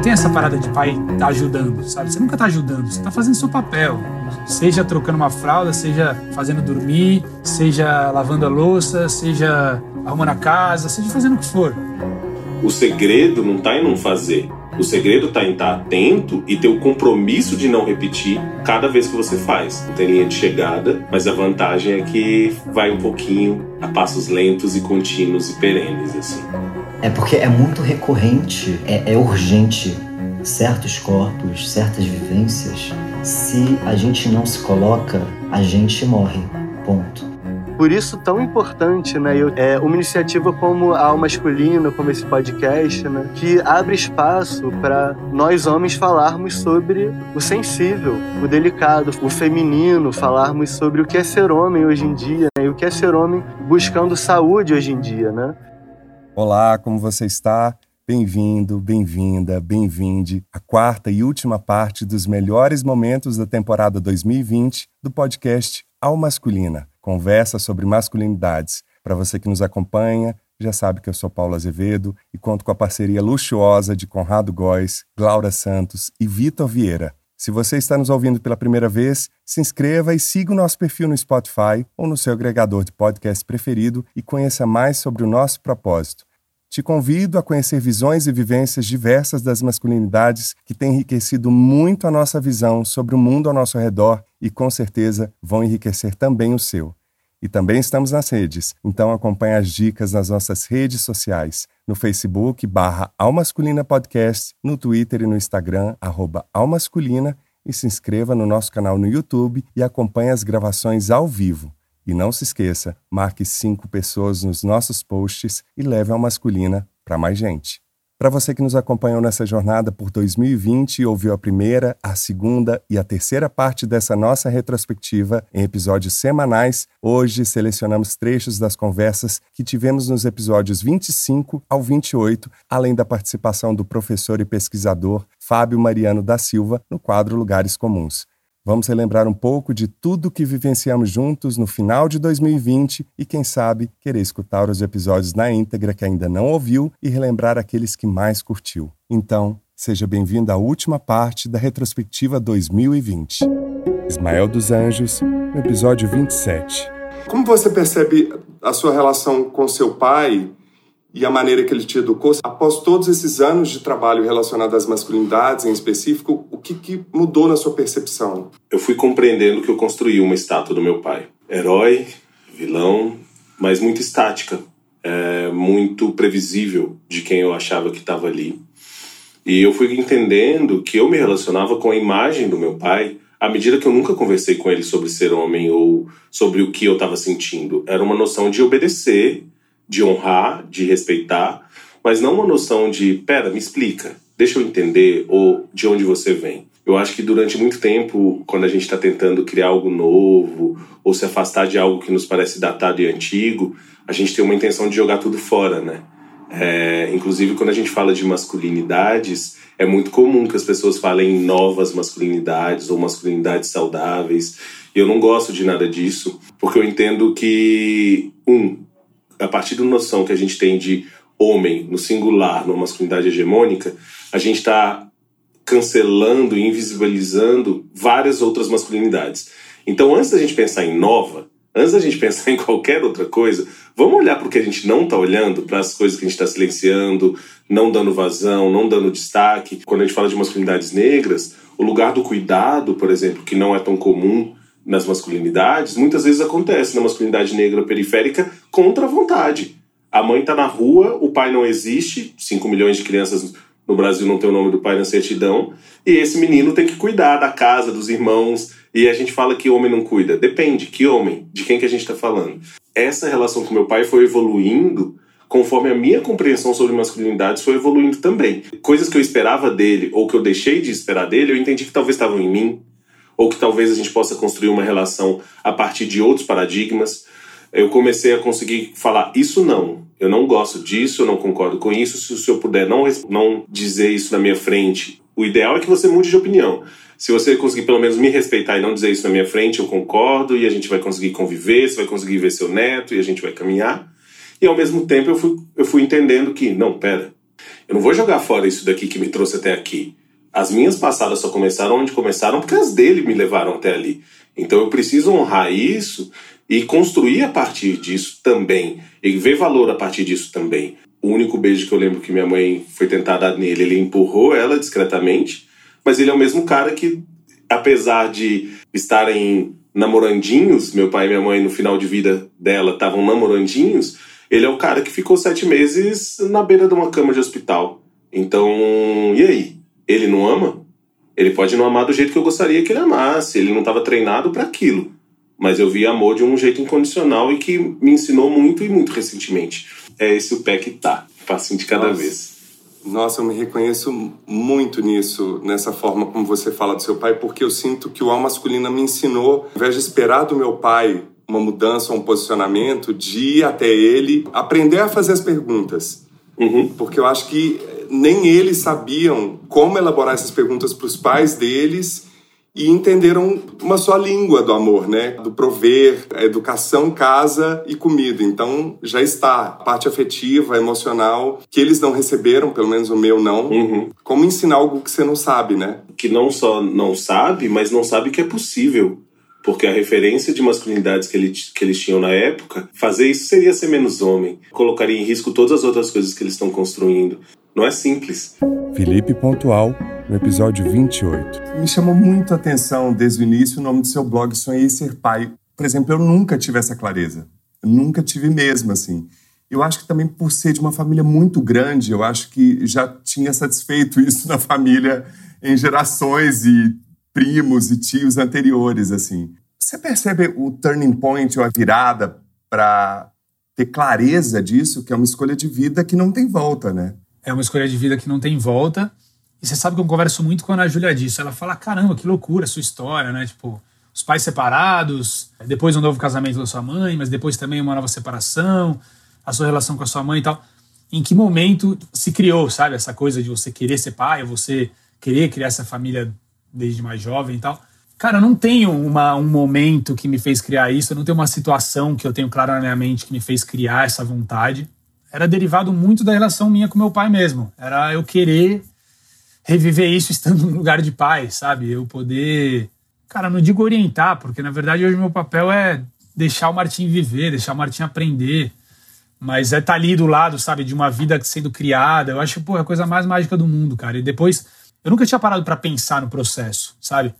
Não tem essa parada de pai tá ajudando, sabe? Você nunca tá ajudando, você tá fazendo seu papel. Seja trocando uma fralda, seja fazendo dormir, seja lavando a louça, seja arrumando a casa, seja fazendo o que for. O segredo não tá em não fazer. O segredo está em estar atento e ter o compromisso de não repetir cada vez que você faz. Não tem linha de chegada, mas a vantagem é que vai um pouquinho a passos lentos e contínuos e perenes, assim. É porque é muito recorrente, é, é urgente certos corpos, certas vivências. Se a gente não se coloca, a gente morre. Ponto. Por isso, tão importante, né? Eu, é, uma iniciativa como a Alma Masculina, como esse podcast, né? Que abre espaço para nós homens falarmos sobre o sensível, o delicado, o feminino, falarmos sobre o que é ser homem hoje em dia, né? E o que é ser homem buscando saúde hoje em dia, né? Olá, como você está? Bem-vindo, bem-vinda, bem-vinde à quarta e última parte dos melhores momentos da temporada 2020 do podcast Ao Masculina conversa sobre masculinidades. Para você que nos acompanha, já sabe que eu sou Paulo Azevedo e conto com a parceria luxuosa de Conrado Góes, Glaura Santos e Vitor Vieira. Se você está nos ouvindo pela primeira vez, se inscreva e siga o nosso perfil no Spotify ou no seu agregador de podcast preferido e conheça mais sobre o nosso propósito. Te convido a conhecer visões e vivências diversas das masculinidades que têm enriquecido muito a nossa visão sobre o mundo ao nosso redor e com certeza vão enriquecer também o seu. E também estamos nas redes, então acompanhe as dicas nas nossas redes sociais, no Facebook barra Almasculina Podcast, no Twitter e no Instagram, arroba Almasculina, e se inscreva no nosso canal no YouTube e acompanhe as gravações ao vivo. E não se esqueça, marque cinco pessoas nos nossos posts e leve a masculina para mais gente. Para você que nos acompanhou nessa jornada por 2020 e ouviu a primeira, a segunda e a terceira parte dessa nossa retrospectiva em episódios semanais, hoje selecionamos trechos das conversas que tivemos nos episódios 25 ao 28, além da participação do professor e pesquisador Fábio Mariano da Silva no quadro Lugares Comuns. Vamos relembrar um pouco de tudo que vivenciamos juntos no final de 2020 e, quem sabe, querer escutar os episódios na íntegra que ainda não ouviu e relembrar aqueles que mais curtiu. Então, seja bem-vindo à última parte da retrospectiva 2020. Ismael dos Anjos, no episódio 27. Como você percebe a sua relação com seu pai e a maneira que ele te educou, após todos esses anos de trabalho relacionado às masculinidades em específico, o que, que mudou na sua percepção? Eu fui compreendendo que eu construí uma estátua do meu pai. Herói, vilão, mas muito estática, é, muito previsível de quem eu achava que estava ali. E eu fui entendendo que eu me relacionava com a imagem do meu pai à medida que eu nunca conversei com ele sobre ser homem ou sobre o que eu estava sentindo. Era uma noção de obedecer de honrar, de respeitar, mas não uma noção de, pera, me explica, deixa eu entender, ou de onde você vem. Eu acho que durante muito tempo, quando a gente está tentando criar algo novo, ou se afastar de algo que nos parece datado e antigo, a gente tem uma intenção de jogar tudo fora, né? É, inclusive, quando a gente fala de masculinidades, é muito comum que as pessoas falem em novas masculinidades ou masculinidades saudáveis. E eu não gosto de nada disso, porque eu entendo que, um, a partir da noção que a gente tem de homem no singular, numa masculinidade hegemônica, a gente está cancelando e invisibilizando várias outras masculinidades. Então, antes da gente pensar em nova, antes da gente pensar em qualquer outra coisa, vamos olhar para o que a gente não está olhando, para as coisas que a gente está silenciando, não dando vazão, não dando destaque. Quando a gente fala de masculinidades negras, o lugar do cuidado, por exemplo, que não é tão comum nas masculinidades, muitas vezes acontece na masculinidade negra periférica contra a vontade. A mãe está na rua, o pai não existe, 5 milhões de crianças no Brasil não tem o nome do pai na certidão, e esse menino tem que cuidar da casa, dos irmãos, e a gente fala que homem não cuida. Depende, que homem? De quem que a gente está falando? Essa relação com meu pai foi evoluindo conforme a minha compreensão sobre masculinidades foi evoluindo também. Coisas que eu esperava dele ou que eu deixei de esperar dele, eu entendi que talvez estavam em mim, ou que talvez a gente possa construir uma relação a partir de outros paradigmas. Eu comecei a conseguir falar isso não, eu não gosto disso, eu não concordo com isso. Se o senhor puder não, não dizer isso na minha frente, o ideal é que você mude de opinião. Se você conseguir pelo menos me respeitar e não dizer isso na minha frente, eu concordo e a gente vai conseguir conviver, você vai conseguir ver seu neto e a gente vai caminhar. E ao mesmo tempo eu fui, eu fui entendendo que, não, pera, Eu não vou jogar fora isso daqui que me trouxe até aqui. As minhas passadas só começaram onde começaram porque as dele me levaram até ali. Então eu preciso honrar isso e construir a partir disso também. E ver valor a partir disso também. O único beijo que eu lembro que minha mãe foi tentar dar nele, ele empurrou ela discretamente, mas ele é o mesmo cara que, apesar de estarem namorandinhos, meu pai e minha mãe no final de vida dela estavam namorandinhos, ele é o cara que ficou sete meses na beira de uma cama de hospital. Então, e aí? Ele não ama? Ele pode não amar do jeito que eu gostaria que ele amasse. Ele não estava treinado para aquilo. Mas eu vi amor de um jeito incondicional e que me ensinou muito e muito recentemente. É esse o pé que tá, passinho de cada Nossa. vez. Nossa, eu me reconheço muito nisso, nessa forma como você fala do seu pai, porque eu sinto que o alma masculina me ensinou, ao invés de esperar do meu pai uma mudança, um posicionamento, de ir até ele, aprender a fazer as perguntas. Uhum. Porque eu acho que nem eles sabiam como elaborar essas perguntas para os pais deles e entenderam uma só língua do amor, né? Do prover, educação, casa e comida. Então já está a parte afetiva, emocional, que eles não receberam, pelo menos o meu não. Uhum. Como ensinar algo que você não sabe, né? Que não só não sabe, mas não sabe que é possível. Porque a referência de masculinidades que, ele, que eles tinham na época, fazer isso seria ser menos homem. Colocaria em risco todas as outras coisas que eles estão construindo. Não é simples. Felipe Pontual, no episódio 28. Me chamou muito a atenção desde o início o nome do seu blog Sonhei Ser Pai. Por exemplo, eu nunca tive essa clareza. Eu nunca tive mesmo, assim. Eu acho que também por ser de uma família muito grande, eu acho que já tinha satisfeito isso na família em gerações e primos e tios anteriores, assim. Você percebe o turning point ou a virada para ter clareza disso, que é uma escolha de vida que não tem volta, né? É uma escolha de vida que não tem volta. E você sabe que eu converso muito com a Ana Júlia disso. Ela fala: caramba, que loucura a sua história, né? Tipo, os pais separados, depois um novo casamento da sua mãe, mas depois também uma nova separação, a sua relação com a sua mãe e tal. Em que momento se criou, sabe, essa coisa de você querer ser pai, você querer criar essa família desde mais jovem e tal? Cara, eu não tenho uma, um momento que me fez criar isso, eu não tenho uma situação que eu tenho clara na minha mente que me fez criar essa vontade. Era derivado muito da relação minha com meu pai mesmo. Era eu querer reviver isso estando no lugar de pai, sabe? Eu poder. Cara, não digo orientar, porque na verdade hoje meu papel é deixar o Martim viver, deixar o Martim aprender. Mas é estar ali do lado, sabe, de uma vida sendo criada. Eu acho, pô, é a coisa mais mágica do mundo, cara. E depois, eu nunca tinha parado para pensar no processo, sabe?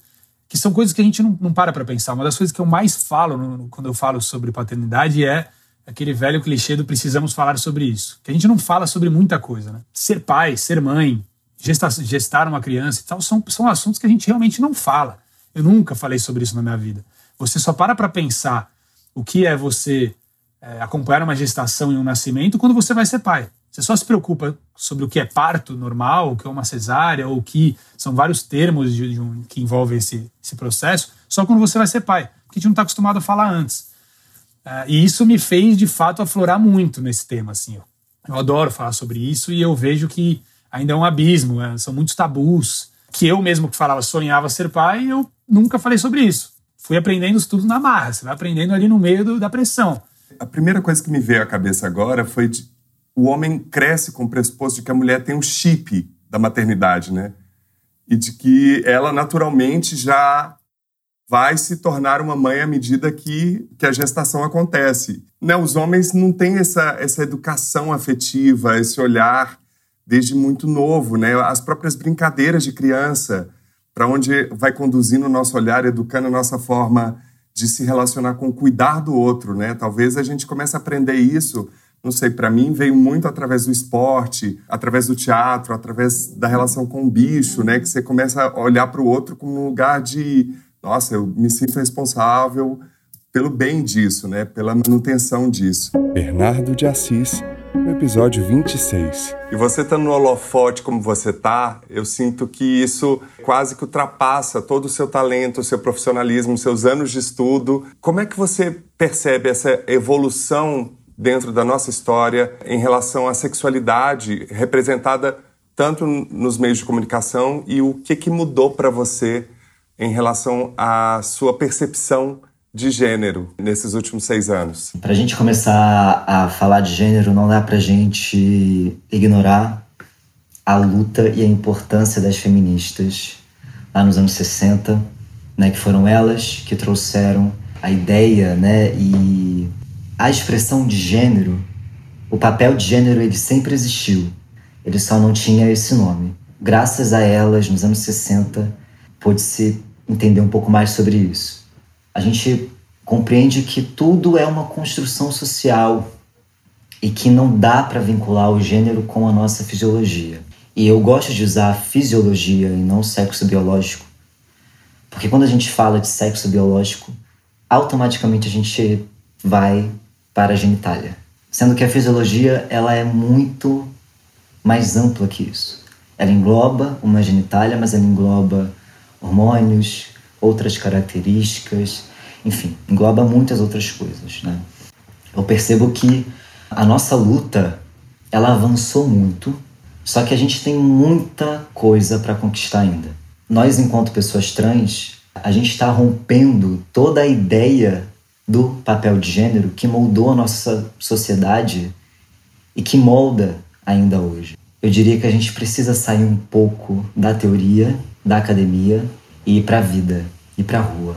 Que são coisas que a gente não, não para pra pensar. Uma das coisas que eu mais falo no, quando eu falo sobre paternidade é aquele velho clichê do precisamos falar sobre isso. Que a gente não fala sobre muita coisa, né? Ser pai, ser mãe, gestar, gestar uma criança e tal, são, são assuntos que a gente realmente não fala. Eu nunca falei sobre isso na minha vida. Você só para para pensar o que é você é, acompanhar uma gestação e um nascimento quando você vai ser pai. Você só se preocupa sobre o que é parto normal, o que é uma cesárea, ou que são vários termos de, de um, que envolvem esse, esse processo, só quando você vai ser pai. Porque a gente não está acostumado a falar antes. Uh, e isso me fez, de fato, aflorar muito nesse tema. Assim, eu, eu adoro falar sobre isso e eu vejo que ainda é um abismo, é, são muitos tabus. Que eu mesmo que falava, sonhava ser pai, eu nunca falei sobre isso. Fui aprendendo isso tudo na marra, você vai aprendendo ali no meio do, da pressão. A primeira coisa que me veio à cabeça agora foi de, o homem cresce com o pressuposto de que a mulher tem um chip da maternidade, né? E de que ela naturalmente já vai se tornar uma mãe à medida que, que a gestação acontece. Né? Os homens não têm essa, essa educação afetiva, esse olhar desde muito novo, né? As próprias brincadeiras de criança, para onde vai conduzindo o nosso olhar, educando a nossa forma de se relacionar com cuidar do outro, né? Talvez a gente comece a aprender isso, não sei, para mim veio muito através do esporte, através do teatro, através da relação com o bicho, né? Que você começa a olhar para o outro como um lugar de nossa, eu me sinto responsável pelo bem disso, né? Pela manutenção disso. Bernardo de Assis, no episódio 26. E você tá no holofote como você tá, eu sinto que isso quase que ultrapassa todo o seu talento, o seu profissionalismo, os seus anos de estudo. Como é que você percebe essa evolução dentro da nossa história em relação à sexualidade representada tanto nos meios de comunicação e o que que mudou para você em relação à sua percepção de gênero nesses últimos seis anos? Para a gente começar a falar de gênero, não dá para a gente ignorar a luta e a importância das feministas lá nos anos 60, né, que foram elas que trouxeram a ideia né, e a expressão de gênero. O papel de gênero ele sempre existiu, ele só não tinha esse nome. Graças a elas, nos anos 60, pôde-se entender um pouco mais sobre isso. A gente compreende que tudo é uma construção social e que não dá para vincular o gênero com a nossa fisiologia. E eu gosto de usar fisiologia e não sexo biológico, porque quando a gente fala de sexo biológico, automaticamente a gente vai para a genitália, sendo que a fisiologia ela é muito mais ampla que isso. Ela engloba uma genitália, mas ela engloba hormônios, outras características, enfim, engloba muitas outras coisas, né? Eu percebo que a nossa luta ela avançou muito, só que a gente tem muita coisa para conquistar ainda. Nós, enquanto pessoas trans, a gente está rompendo toda a ideia do papel de gênero que moldou a nossa sociedade e que molda ainda hoje. Eu diria que a gente precisa sair um pouco da teoria, da academia e ir para a vida, ir para a rua.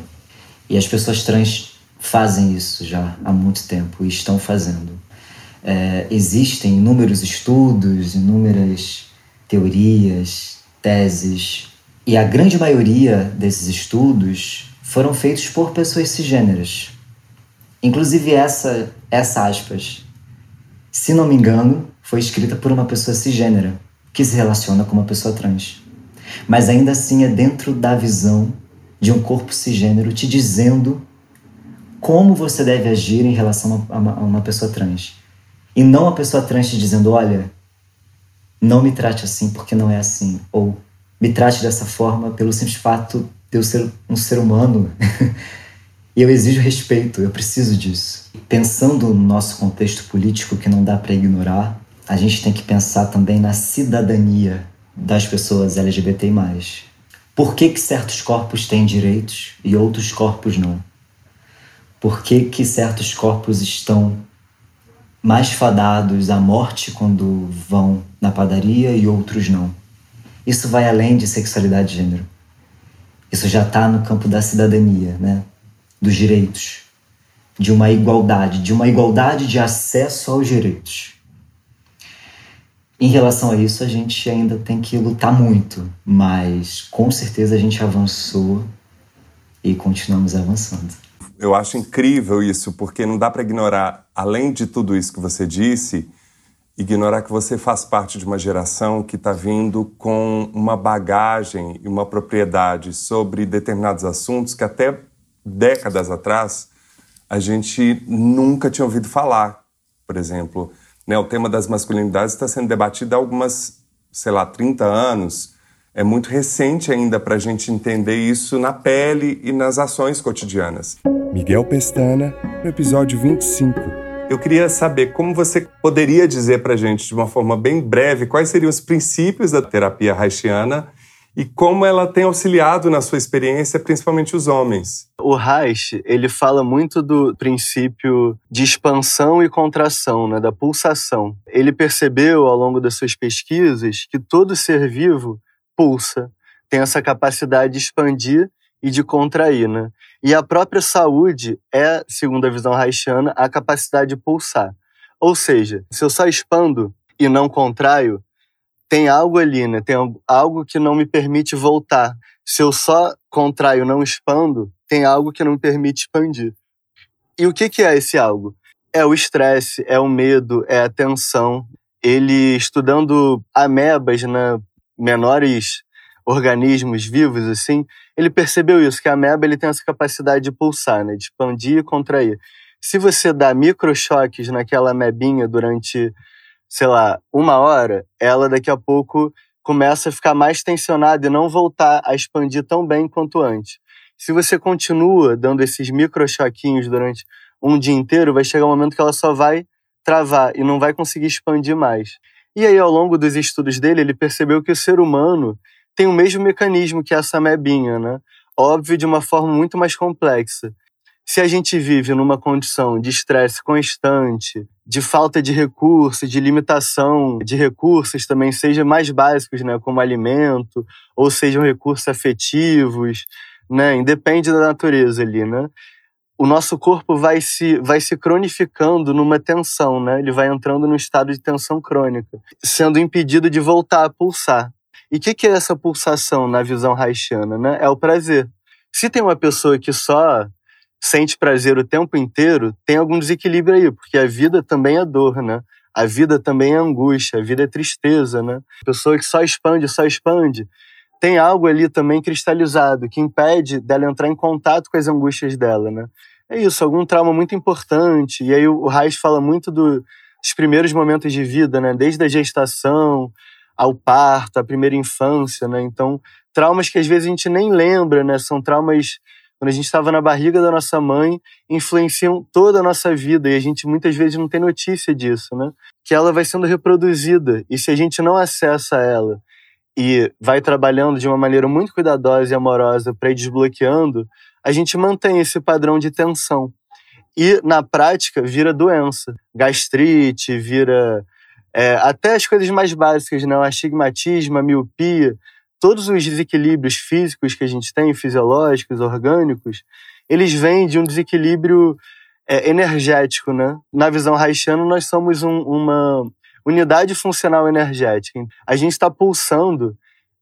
E as pessoas trans fazem isso já há muito tempo e estão fazendo. É, existem inúmeros estudos, inúmeras teorias, teses, e a grande maioria desses estudos foram feitos por pessoas cisgêneras. Inclusive essa, essa aspas, se não me engano, foi escrita por uma pessoa cisgênera que se relaciona com uma pessoa trans. Mas ainda assim é dentro da visão de um corpo cisgênero te dizendo como você deve agir em relação a uma, a uma pessoa trans. E não a pessoa trans te dizendo, olha, não me trate assim porque não é assim. Ou me trate dessa forma pelo simples fato de eu ser um ser humano. e eu exijo respeito, eu preciso disso. Pensando no nosso contexto político que não dá para ignorar, a gente tem que pensar também na cidadania das pessoas LGBT+. Por que, que certos corpos têm direitos e outros corpos não? Por que, que certos corpos estão mais fadados à morte quando vão na padaria e outros não? Isso vai além de sexualidade de gênero. Isso já está no campo da cidadania, né? Dos direitos, de uma igualdade, de uma igualdade de acesso aos direitos. Em relação a isso, a gente ainda tem que lutar muito, mas com certeza a gente avançou e continuamos avançando. Eu acho incrível isso, porque não dá para ignorar, além de tudo isso que você disse, ignorar que você faz parte de uma geração que está vindo com uma bagagem e uma propriedade sobre determinados assuntos que até décadas atrás a gente nunca tinha ouvido falar. Por exemplo, né, o tema das masculinidades está sendo debatido há algumas, sei lá, 30 anos. É muito recente ainda para a gente entender isso na pele e nas ações cotidianas. Miguel Pestana, no episódio 25 eu queria saber como você poderia dizer para a gente, de uma forma bem breve, quais seriam os princípios da terapia haitiana e como ela tem auxiliado na sua experiência, principalmente os homens. O Reich, ele fala muito do princípio de expansão e contração, né, da pulsação. Ele percebeu ao longo das suas pesquisas que todo ser vivo pulsa, tem essa capacidade de expandir e de contrair, né? E a própria saúde é, segundo a visão haitiana, a capacidade de pulsar. Ou seja, se eu só expando e não contraio, tem algo ali, né? Tem algo que não me permite voltar. Se eu só contraio, não expando, tem algo que não me permite expandir. E o que, que é esse algo? É o estresse, é o medo, é a tensão. Ele, estudando amebas, né, menores organismos vivos, assim, ele percebeu isso, que a ameba ele tem essa capacidade de pulsar, né, de expandir e contrair. Se você dá microchoques naquela amebinha durante, sei lá, uma hora, ela daqui a pouco começa a ficar mais tensionada e não voltar a expandir tão bem quanto antes. Se você continua dando esses microchoquinhos durante um dia inteiro, vai chegar um momento que ela só vai travar e não vai conseguir expandir mais. E aí, ao longo dos estudos dele, ele percebeu que o ser humano tem o mesmo mecanismo que essa mebinha, né? Óbvio, de uma forma muito mais complexa. Se a gente vive numa condição de estresse constante, de falta de recursos, de limitação de recursos também, seja mais básicos, né, como alimento, ou sejam recursos afetivos, né, independe da natureza ali, né? O nosso corpo vai se, vai se cronificando numa tensão, né? Ele vai entrando num estado de tensão crônica, sendo impedido de voltar a pulsar. E o que, que é essa pulsação na visão haitiana, né? É o prazer. Se tem uma pessoa que só sente prazer o tempo inteiro, tem algum desequilíbrio aí, porque a vida também é dor, né? A vida também é angústia, a vida é tristeza, né? Pessoa que só expande, só expande, tem algo ali também cristalizado que impede dela entrar em contato com as angústias dela, né? É isso, algum trauma muito importante. E aí o Reis fala muito do, dos primeiros momentos de vida, né? Desde a gestação ao parto, a primeira infância, né? Então, traumas que às vezes a gente nem lembra, né? São traumas quando a gente estava na barriga da nossa mãe, influenciam toda a nossa vida e a gente muitas vezes não tem notícia disso, né? Que ela vai sendo reproduzida e se a gente não acessa ela e vai trabalhando de uma maneira muito cuidadosa e amorosa para ir desbloqueando, a gente mantém esse padrão de tensão. E, na prática, vira doença. Gastrite, vira é, até as coisas mais básicas, né? o astigmatismo, a miopia, todos os desequilíbrios físicos que a gente tem, fisiológicos, orgânicos, eles vêm de um desequilíbrio é, energético, né? Na visão haitiana, nós somos um, uma unidade funcional energética. A gente está pulsando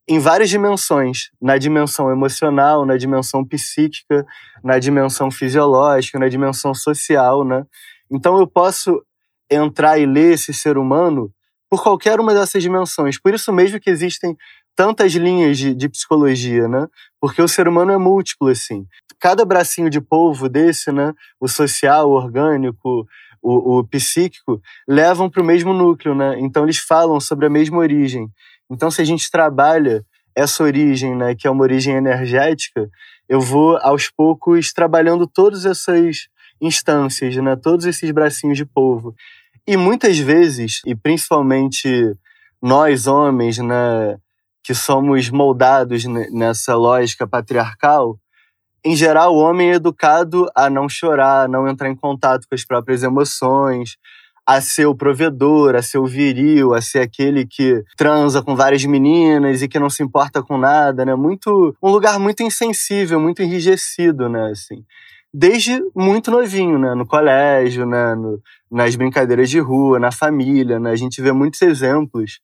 em várias dimensões, na dimensão emocional, na dimensão psíquica, na dimensão fisiológica, na dimensão social, né? Então eu posso entrar e ler esse ser humano por qualquer uma dessas dimensões. Por isso mesmo que existem tantas linhas de, de, psicologia, né? Porque o ser humano é múltiplo, assim. Cada bracinho de polvo desse, né? O social, o orgânico, o, o psíquico, levam para o mesmo núcleo, né? Então eles falam sobre a mesma origem. Então se a gente trabalha essa origem, né? Que é uma origem energética, eu vou aos poucos trabalhando todas essas instâncias, né? Todos esses bracinhos de polvo. E muitas vezes, e principalmente nós homens, né? Que somos moldados nessa lógica patriarcal, em geral, o homem é educado a não chorar, a não entrar em contato com as próprias emoções, a ser o provedor, a ser o viril, a ser aquele que transa com várias meninas e que não se importa com nada, né? Muito um lugar muito insensível, muito enrijecido, né, assim. Desde muito novinho, né, no colégio, né, no, nas brincadeiras de rua, na família, né? A gente vê muitos exemplos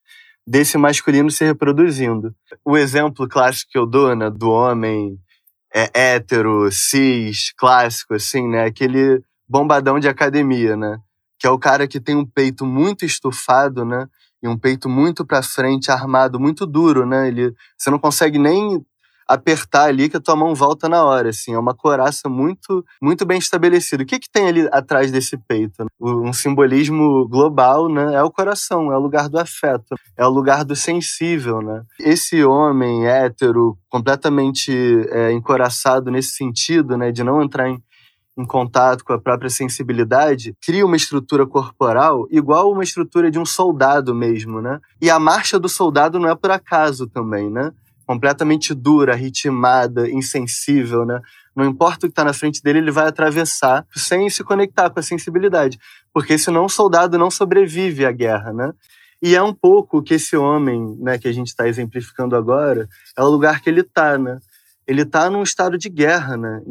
desse masculino se reproduzindo. O exemplo clássico que eu dou, né, do homem é, hétero, cis, clássico, assim, né, aquele bombadão de academia, né, que é o cara que tem um peito muito estufado, né, e um peito muito para frente, armado, muito duro, né, ele, você não consegue nem apertar ali que a tua mão volta na hora, assim, é uma coraça muito muito bem estabelecida. O que que tem ali atrás desse peito? Um simbolismo global, né? É o coração, é o lugar do afeto, é o lugar do sensível, né? Esse homem hétero completamente é, encoraçado nesse sentido, né, de não entrar em em contato com a própria sensibilidade, cria uma estrutura corporal igual uma estrutura de um soldado mesmo, né? E a marcha do soldado não é por acaso também, né? Completamente dura, ritmada, insensível, né? Não importa o que está na frente dele, ele vai atravessar sem se conectar com a sensibilidade, porque senão o soldado não sobrevive à guerra, né? E é um pouco que esse homem, né, que a gente está exemplificando agora, é o lugar que ele está, né? Ele está num estado de guerra, né?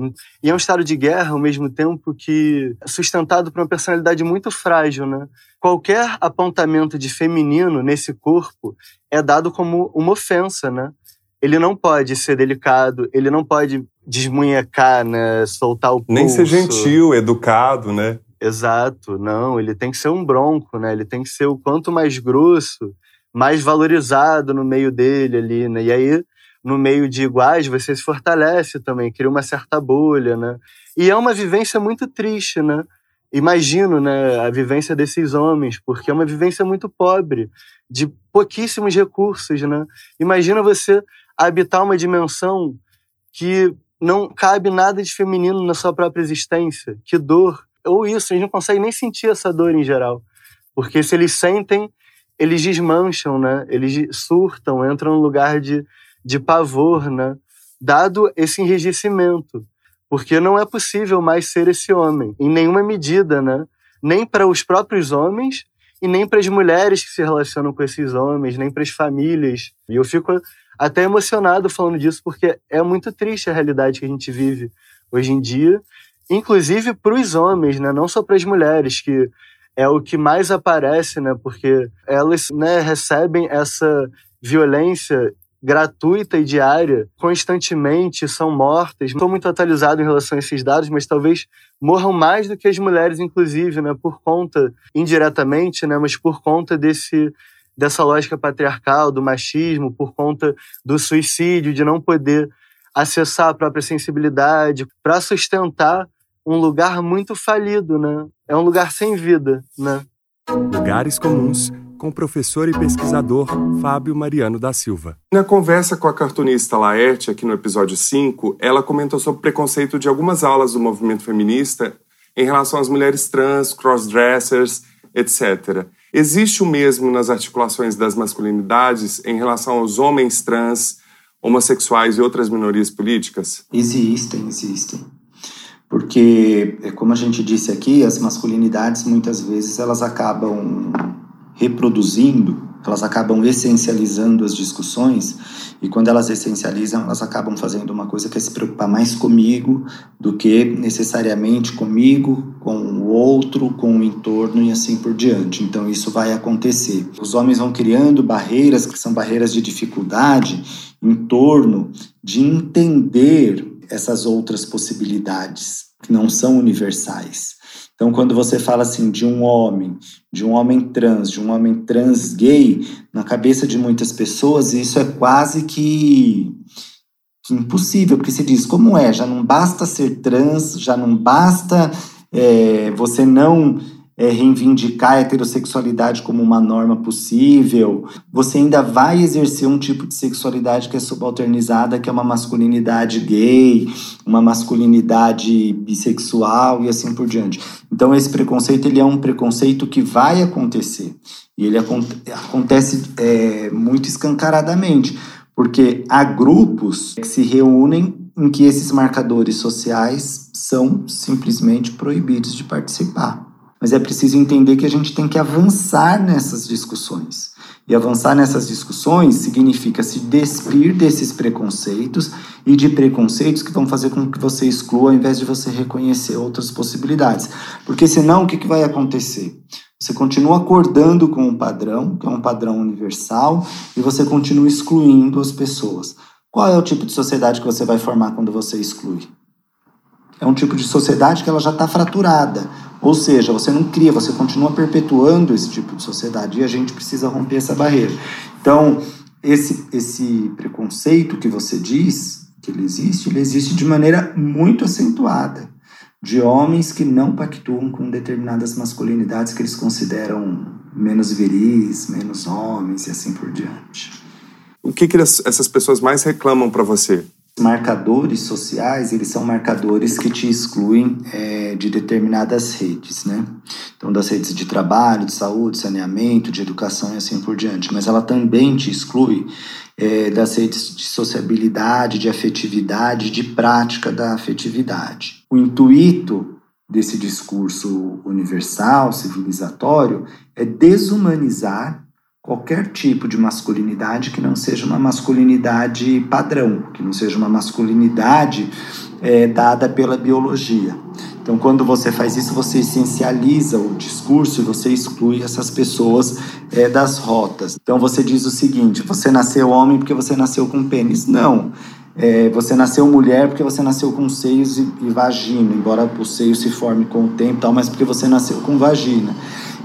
E é um estado de guerra ao mesmo tempo que é sustentado por uma personalidade muito frágil, né? Qualquer apontamento de feminino nesse corpo é dado como uma ofensa, né? Ele não pode ser delicado, ele não pode desmunhecar, né? Soltar o pulso. Nem ser gentil, educado, né? Exato, não, ele tem que ser um bronco, né? Ele tem que ser o quanto mais grosso, mais valorizado no meio dele ali, né? E aí, no meio de iguais, você se fortalece também, cria uma certa bolha, né? E é uma vivência muito triste, né? Imagino, né, a vivência desses homens, porque é uma vivência muito pobre, de pouquíssimos recursos, né? Imagina você habitar uma dimensão que não cabe nada de feminino na sua própria existência. Que dor. Ou isso, eles não conseguem nem sentir essa dor em geral. Porque se eles sentem, eles desmancham, né? Eles surtam, entram num lugar de, de pavor, né? Dado esse enrijecimento. Porque não é possível mais ser esse homem, em nenhuma medida, né? Nem para os próprios homens e nem para as mulheres que se relacionam com esses homens, nem para as famílias. E eu fico até emocionado falando disso, porque é muito triste a realidade que a gente vive hoje em dia, inclusive para os homens, né? não só para as mulheres, que é o que mais aparece, né? porque elas né, recebem essa violência gratuita e diária, constantemente são mortas. Estou muito atualizado em relação a esses dados, mas talvez morram mais do que as mulheres, inclusive, né, por conta, indiretamente, né, mas por conta desse dessa lógica patriarcal, do machismo, por conta do suicídio, de não poder acessar a própria sensibilidade, para sustentar um lugar muito falido, né? É um lugar sem vida, né? Lugares comuns com o professor e pesquisador Fábio Mariano da Silva. Na conversa com a cartunista Laerte, aqui no episódio 5, ela comentou sobre o preconceito de algumas aulas do movimento feminista em relação às mulheres trans, crossdressers, etc. Existe o mesmo nas articulações das masculinidades em relação aos homens trans, homossexuais e outras minorias políticas? Existem, existem. Porque, como a gente disse aqui, as masculinidades muitas vezes elas acabam reproduzindo, elas acabam essencializando as discussões e quando elas essencializam, elas acabam fazendo uma coisa que é se preocupar mais comigo do que necessariamente comigo, com o outro, com o entorno e assim por diante. Então isso vai acontecer. Os homens vão criando barreiras que são barreiras de dificuldade em torno de entender essas outras possibilidades que não são universais. Então, quando você fala assim de um homem, de um homem trans, de um homem trans gay, na cabeça de muitas pessoas, isso é quase que, que impossível, porque se diz como é, já não basta ser trans, já não basta é, você não é, reivindicar a heterossexualidade como uma norma possível, você ainda vai exercer um tipo de sexualidade que é subalternizada, que é uma masculinidade gay, uma masculinidade bissexual e assim por diante. Então esse preconceito ele é um preconceito que vai acontecer e ele acontece é, muito escancaradamente, porque há grupos que se reúnem em que esses marcadores sociais são simplesmente proibidos de participar. Mas é preciso entender que a gente tem que avançar nessas discussões. E avançar nessas discussões significa se despir desses preconceitos e de preconceitos que vão fazer com que você exclua ao invés de você reconhecer outras possibilidades. Porque senão o que, que vai acontecer? Você continua acordando com um padrão, que é um padrão universal, e você continua excluindo as pessoas. Qual é o tipo de sociedade que você vai formar quando você exclui? É um tipo de sociedade que ela já está fraturada. Ou seja, você não cria, você continua perpetuando esse tipo de sociedade e a gente precisa romper essa barreira. Então, esse, esse preconceito que você diz que ele existe, ele existe de maneira muito acentuada de homens que não pactuam com determinadas masculinidades que eles consideram menos viris, menos homens e assim por diante. O que, que essas pessoas mais reclamam para você? Marcadores sociais, eles são marcadores que te excluem é, de determinadas redes, né? Então, das redes de trabalho, de saúde, saneamento, de educação e assim por diante. Mas ela também te exclui é, das redes de sociabilidade, de afetividade, de prática da afetividade. O intuito desse discurso universal, civilizatório, é desumanizar qualquer tipo de masculinidade que não seja uma masculinidade padrão, que não seja uma masculinidade é, dada pela biologia. Então, quando você faz isso, você essencializa o discurso e você exclui essas pessoas é, das rotas. Então, você diz o seguinte: você nasceu homem porque você nasceu com pênis. Não. É, você nasceu mulher porque você nasceu com seios e, e vagina, embora o seio se forme com o tempo, tal, mas porque você nasceu com vagina.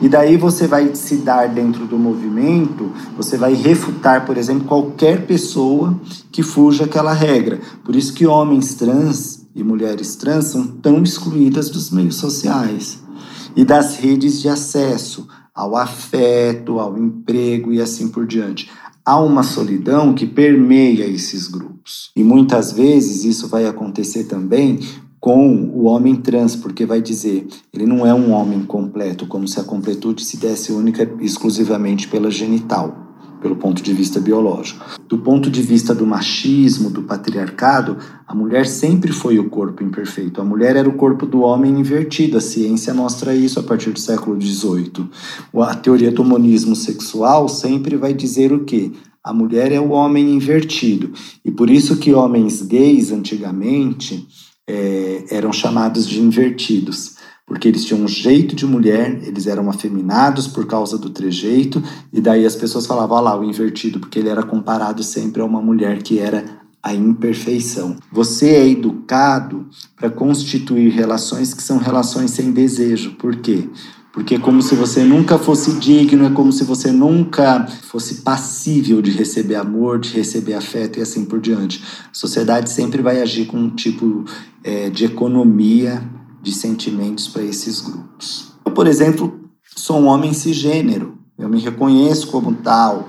E daí você vai se dar dentro do movimento, você vai refutar, por exemplo, qualquer pessoa que fuja aquela regra. Por isso que homens trans e mulheres trans são tão excluídas dos meios sociais e das redes de acesso ao afeto, ao emprego e assim por diante. Há uma solidão que permeia esses grupos. E muitas vezes isso vai acontecer também com o homem trans, porque vai dizer, ele não é um homem completo, como se a completude se desse única exclusivamente pela genital. pelo ponto de vista biológico. Do ponto de vista do machismo, do patriarcado, a mulher sempre foi o corpo imperfeito. A mulher era o corpo do homem invertido. A ciência mostra isso a partir do século XVIII. A teoria do monismo sexual sempre vai dizer o quê? A mulher é o homem invertido. E por isso que homens gays, antigamente, é, eram chamados de invertidos porque eles tinham um jeito de mulher, eles eram afeminados por causa do trejeito, e daí as pessoas falavam, lá, o invertido, porque ele era comparado sempre a uma mulher que era a imperfeição. Você é educado para constituir relações que são relações sem desejo. Por quê? Porque é como se você nunca fosse digno, é como se você nunca fosse passível de receber amor, de receber afeto e assim por diante. A sociedade sempre vai agir com um tipo é, de economia de sentimentos para esses grupos. Eu, por exemplo, sou um homem cisgênero, eu me reconheço como tal,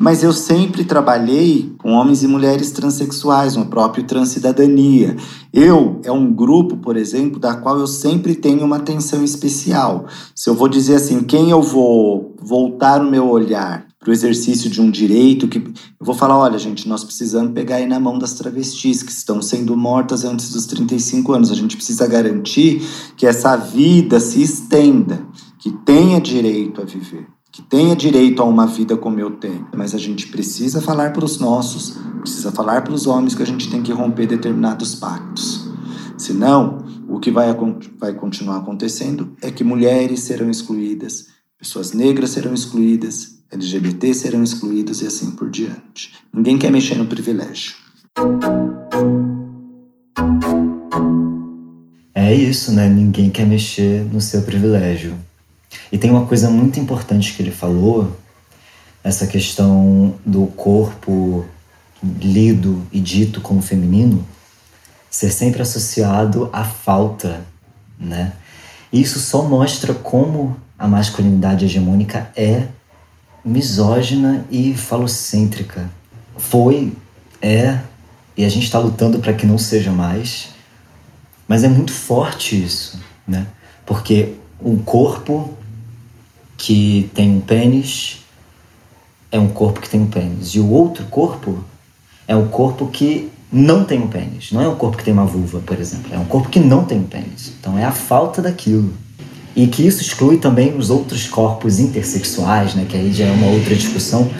mas eu sempre trabalhei com homens e mulheres transexuais, no próprio Transcidadania. Eu é um grupo, por exemplo, da qual eu sempre tenho uma atenção especial. Se eu vou dizer assim, quem eu vou voltar o meu olhar para o exercício de um direito que eu vou falar, olha, gente, nós precisamos pegar aí na mão das travestis que estão sendo mortas antes dos 35 anos. A gente precisa garantir que essa vida se estenda, que tenha direito a viver, que tenha direito a uma vida como eu tenho. Mas a gente precisa falar para os nossos, precisa falar para os homens que a gente tem que romper determinados pactos. Senão, o que vai, vai continuar acontecendo é que mulheres serão excluídas, pessoas negras serão excluídas, LGBT serão excluídos e assim por diante. Ninguém quer mexer no privilégio. É isso, né? Ninguém quer mexer no seu privilégio. E tem uma coisa muito importante que ele falou, essa questão do corpo lido e dito como feminino ser sempre associado à falta, né? Isso só mostra como a masculinidade hegemônica é misógina e falocêntrica. Foi, é, e a gente está lutando para que não seja mais. Mas é muito forte isso, né? Porque um corpo que tem um pênis é um corpo que tem um pênis. E o outro corpo é um corpo que não tem um pênis. Não é um corpo que tem uma vulva, por exemplo. É um corpo que não tem um pênis. Então é a falta daquilo. E que isso exclui também os outros corpos intersexuais, né? Que aí já é uma outra discussão.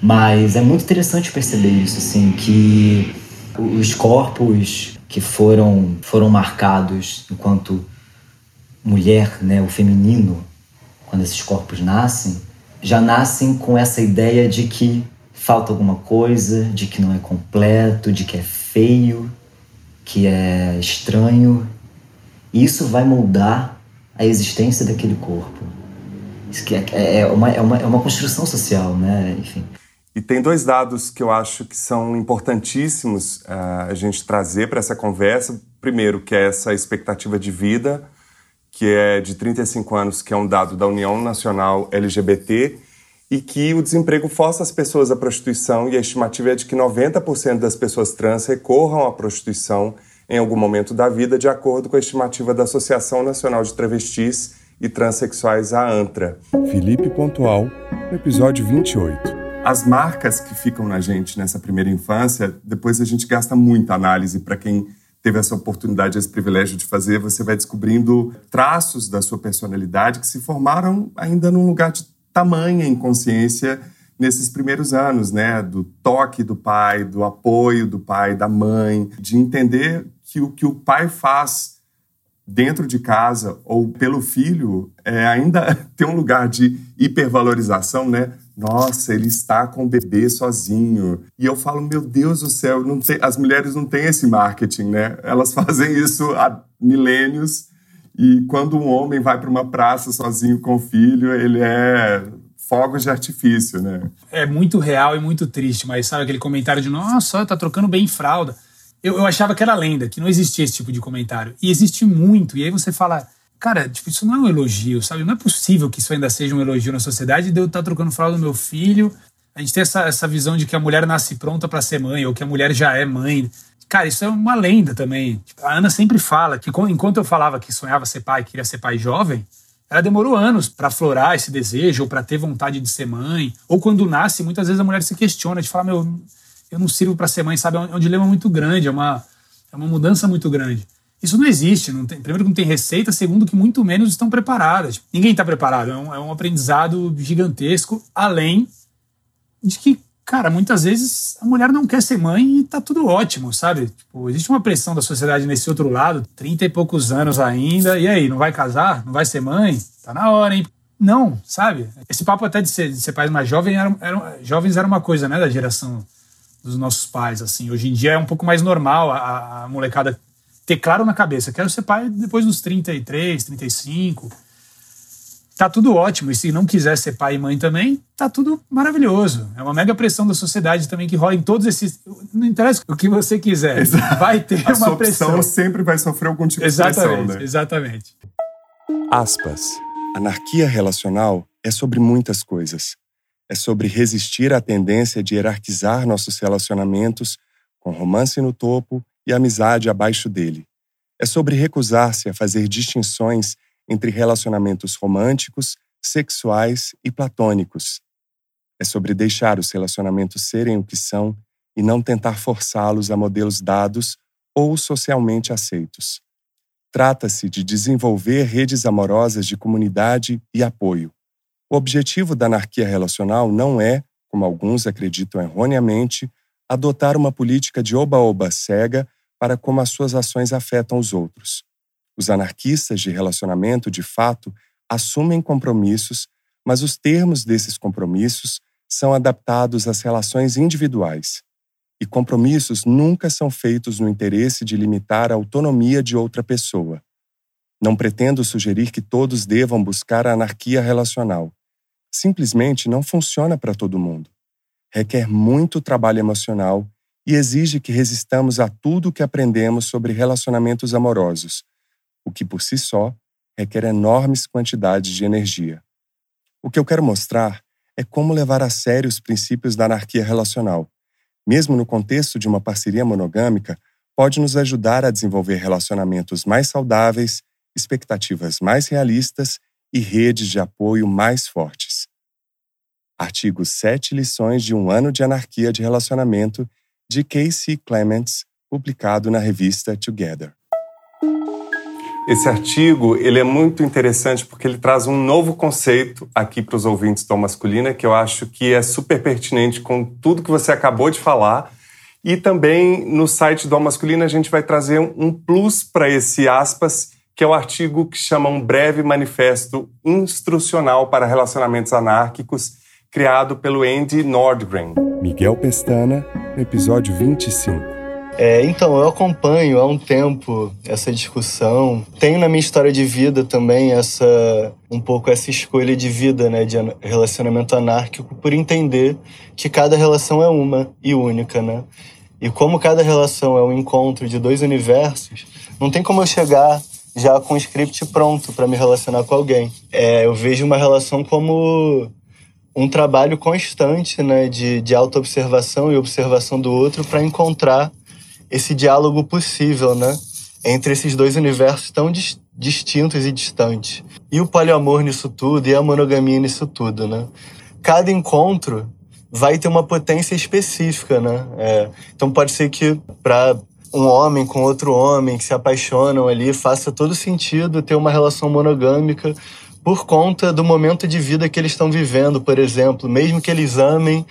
Mas é muito interessante perceber isso, assim, que os corpos que foram, foram marcados enquanto mulher, né, o feminino, quando esses corpos nascem, já nascem com essa ideia de que falta alguma coisa, de que não é completo, de que é feio, que é estranho. E isso vai moldar a existência daquele corpo. Isso que é, é, uma, é, uma, é uma construção social, né? Enfim. E tem dois dados que eu acho que são importantíssimos uh, a gente trazer para essa conversa. Primeiro, que é essa expectativa de vida, que é de 35 anos, que é um dado da União Nacional LGBT, e que o desemprego força as pessoas à prostituição, e a estimativa é de que 90% das pessoas trans recorram à prostituição em algum momento da vida, de acordo com a estimativa da Associação Nacional de Travestis e Transsexuais, a ANTRA. Felipe Pontual, episódio 28. As marcas que ficam na gente nessa primeira infância, depois a gente gasta muita análise para quem teve essa oportunidade, esse privilégio de fazer, você vai descobrindo traços da sua personalidade que se formaram ainda num lugar de tamanha inconsciência nesses primeiros anos, né? Do toque do pai, do apoio do pai, da mãe, de entender que o que o pai faz dentro de casa ou pelo filho é, ainda tem um lugar de hipervalorização, né? Nossa, ele está com o bebê sozinho. E eu falo, meu Deus do céu, não tem, as mulheres não têm esse marketing, né? Elas fazem isso há milênios. E quando um homem vai para uma praça sozinho com o filho, ele é fogos de artifício, né? É muito real e muito triste, mas sabe aquele comentário de nossa, tá trocando bem fralda eu, eu achava que era lenda, que não existia esse tipo de comentário. E existe muito. E aí você fala, cara, tipo, isso não é um elogio, sabe? Não é possível que isso ainda seja um elogio na sociedade de eu estar tá trocando fralda do meu filho. A gente tem essa, essa visão de que a mulher nasce pronta para ser mãe, ou que a mulher já é mãe. Cara, isso é uma lenda também. Tipo, a Ana sempre fala que enquanto eu falava que sonhava ser pai, queria ser pai jovem, ela demorou anos para aflorar esse desejo ou para ter vontade de ser mãe. Ou quando nasce, muitas vezes a mulher se questiona de falar, meu, eu não sirvo para ser mãe, sabe? É um, dilema muito grande, é uma, é uma mudança muito grande. Isso não existe. Não tem, primeiro, que não tem receita. Segundo, que muito menos estão preparadas. Ninguém está preparado. É um, é um aprendizado gigantesco, além de que cara, muitas vezes a mulher não quer ser mãe e tá tudo ótimo, sabe? Tipo, existe uma pressão da sociedade nesse outro lado, 30 e poucos anos ainda, e aí, não vai casar? Não vai ser mãe? Tá na hora, hein? Não, sabe? Esse papo até de ser, de ser pai mais jovem, era, era, jovens era uma coisa, né, da geração dos nossos pais, assim. Hoje em dia é um pouco mais normal a, a molecada ter claro na cabeça, quero ser pai depois dos 33, 35, tá tudo ótimo. E se não quiser ser pai e mãe também, tá tudo maravilhoso. É uma mega pressão da sociedade também que rola em todos esses. Não interessa o que você quiser. Exato. Vai ter A uma sua pressão. sempre vai sofrer algum tipo exatamente, de pressão, né? Exatamente. Aspas. Anarquia relacional é sobre muitas coisas. É sobre resistir à tendência de hierarquizar nossos relacionamentos com romance no topo e amizade abaixo dele. É sobre recusar-se a fazer distinções entre relacionamentos românticos, sexuais e platônicos. É sobre deixar os relacionamentos serem o que são e não tentar forçá-los a modelos dados ou socialmente aceitos. Trata-se de desenvolver redes amorosas de comunidade e apoio. O objetivo da anarquia relacional não é, como alguns acreditam erroneamente, adotar uma política de oba-oba cega para como as suas ações afetam os outros. Os anarquistas de relacionamento, de fato, assumem compromissos, mas os termos desses compromissos são adaptados às relações individuais. E compromissos nunca são feitos no interesse de limitar a autonomia de outra pessoa. Não pretendo sugerir que todos devam buscar a anarquia relacional. Simplesmente não funciona para todo mundo. Requer muito trabalho emocional e exige que resistamos a tudo o que aprendemos sobre relacionamentos amorosos, o que por si só requer enormes quantidades de energia. O que eu quero mostrar é como levar a sério os princípios da anarquia relacional. Mesmo no contexto de uma parceria monogâmica, pode nos ajudar a desenvolver relacionamentos mais saudáveis, expectativas mais realistas e redes de apoio mais fortes. Artigo 7 Lições de um Ano de Anarquia de Relacionamento, de Casey Clements, publicado na revista Together. Esse artigo ele é muito interessante porque ele traz um novo conceito aqui para os ouvintes do Masculina que eu acho que é super pertinente com tudo que você acabou de falar. E também no site do Masculina a gente vai trazer um plus para esse aspas, que é o artigo que chama Um Breve Manifesto Instrucional para Relacionamentos Anárquicos, criado pelo Andy Nordgren. Miguel Pestana, no episódio 25. É, então, eu acompanho há um tempo essa discussão. Tenho na minha história de vida também essa um pouco essa escolha de vida, né, de relacionamento anárquico, por entender que cada relação é uma e única, né? E como cada relação é um encontro de dois universos, não tem como eu chegar já com o script pronto para me relacionar com alguém. É, eu vejo uma relação como um trabalho constante, né, de, de autoobservação e observação do outro para encontrar esse diálogo possível, né? Entre esses dois universos tão dis distintos e distantes. E o poliamor nisso tudo, e a monogamia nisso tudo, né? Cada encontro vai ter uma potência específica, né? É, então pode ser que para um homem com outro homem que se apaixonam ali faça todo sentido ter uma relação monogâmica por conta do momento de vida que eles estão vivendo, por exemplo, mesmo que eles amem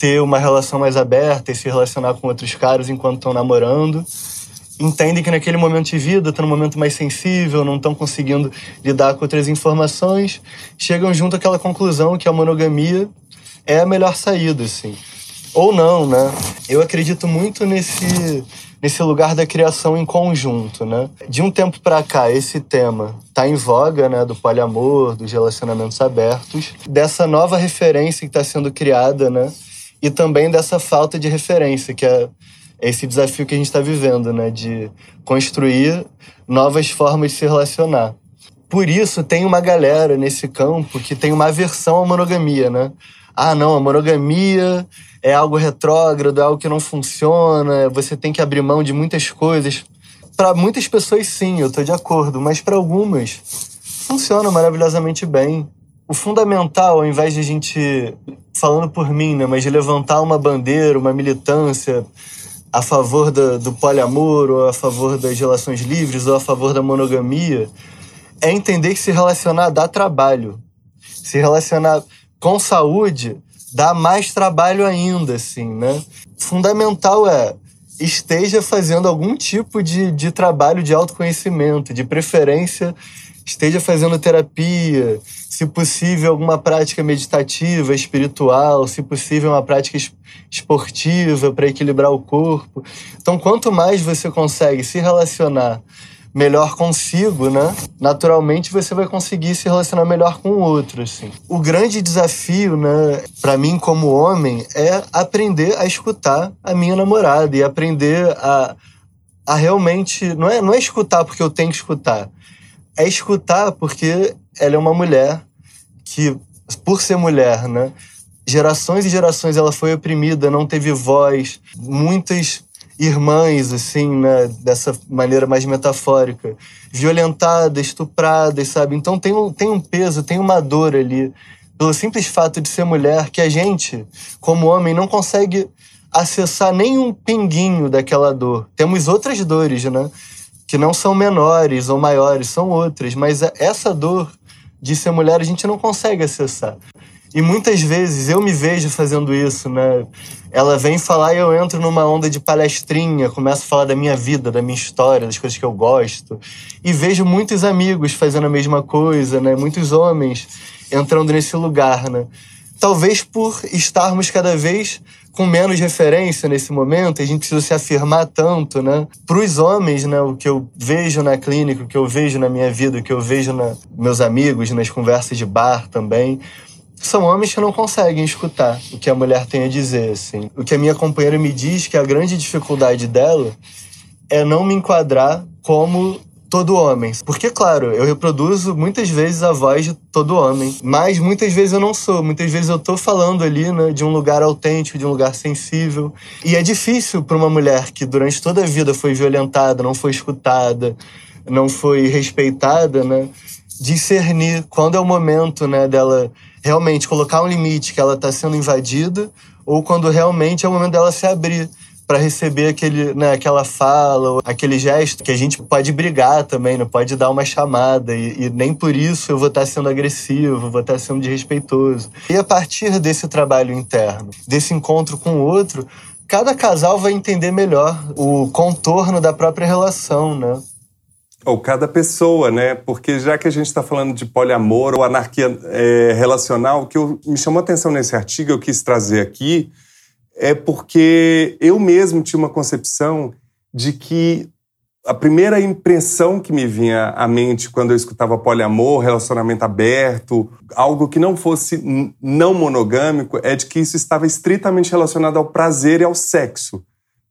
ter uma relação mais aberta e se relacionar com outros caras enquanto estão namorando. Entendem que naquele momento de vida estão num momento mais sensível, não estão conseguindo lidar com outras informações, chegam junto àquela conclusão que a monogamia é a melhor saída, assim. Ou não, né? Eu acredito muito nesse nesse lugar da criação em conjunto, né? De um tempo para cá, esse tema tá em voga, né, do poliamor, dos relacionamentos abertos, dessa nova referência que está sendo criada, né, e também dessa falta de referência, que é esse desafio que a gente está vivendo, né? De construir novas formas de se relacionar. Por isso, tem uma galera nesse campo que tem uma aversão à monogamia, né? Ah, não, a monogamia é algo retrógrado, é algo que não funciona, você tem que abrir mão de muitas coisas. Para muitas pessoas, sim, eu estou de acordo, mas para algumas funciona maravilhosamente bem. O fundamental, ao invés de a gente, falando por mim, né, mas de levantar uma bandeira, uma militância a favor do, do poliamor, ou a favor das relações livres, ou a favor da monogamia, é entender que se relacionar dá trabalho. Se relacionar com saúde dá mais trabalho ainda, assim, né? Fundamental é esteja fazendo algum tipo de, de trabalho de autoconhecimento, de preferência esteja fazendo terapia, se possível, alguma prática meditativa, espiritual, se possível, uma prática esportiva para equilibrar o corpo. Então, quanto mais você consegue se relacionar melhor consigo, né? Naturalmente você vai conseguir se relacionar melhor com o outro, assim. O grande desafio, né, para mim como homem é aprender a escutar a minha namorada e aprender a, a realmente não é não é escutar porque eu tenho que escutar, é escutar porque ela é uma mulher que, por ser mulher, né? Gerações e gerações ela foi oprimida, não teve voz. Muitas irmãs, assim, né? Dessa maneira mais metafórica. Violentadas, estupradas, sabe? Então tem um, tem um peso, tem uma dor ali. Pelo simples fato de ser mulher, que a gente, como homem, não consegue acessar nem um pinguinho daquela dor. Temos outras dores, né? que não são menores ou maiores, são outras, mas essa dor de ser mulher a gente não consegue acessar. E muitas vezes eu me vejo fazendo isso, né? Ela vem falar e eu entro numa onda de palestrinha, começo a falar da minha vida, da minha história, das coisas que eu gosto. E vejo muitos amigos fazendo a mesma coisa, né? Muitos homens entrando nesse lugar, né? Talvez por estarmos cada vez com menos referência nesse momento, a gente precisa se afirmar tanto, né? Para os homens, né, o que eu vejo na clínica, o que eu vejo na minha vida, o que eu vejo nos meus amigos, nas conversas de bar também, são homens que não conseguem escutar o que a mulher tem a dizer, assim. O que a minha companheira me diz que a grande dificuldade dela é não me enquadrar como todo homem. Porque, claro, eu reproduzo muitas vezes a voz de todo homem, mas muitas vezes eu não sou. Muitas vezes eu tô falando ali, né, de um lugar autêntico, de um lugar sensível. E é difícil para uma mulher que durante toda a vida foi violentada, não foi escutada, não foi respeitada, né, discernir quando é o momento, né, dela realmente colocar um limite que ela está sendo invadida ou quando realmente é o momento dela se abrir para receber aquele, né, aquela fala, aquele gesto que a gente pode brigar também, não pode dar uma chamada e, e nem por isso eu vou estar sendo agressivo, vou estar sendo desrespeitoso. E a partir desse trabalho interno, desse encontro com o outro, cada casal vai entender melhor o contorno da própria relação, né? Ou cada pessoa, né? Porque já que a gente está falando de poliamor ou anarquia é, relacional, o que eu, me chamou a atenção nesse artigo, eu quis trazer aqui, é porque eu mesmo tinha uma concepção de que a primeira impressão que me vinha à mente quando eu escutava poliamor, relacionamento aberto, algo que não fosse não monogâmico, é de que isso estava estritamente relacionado ao prazer e ao sexo.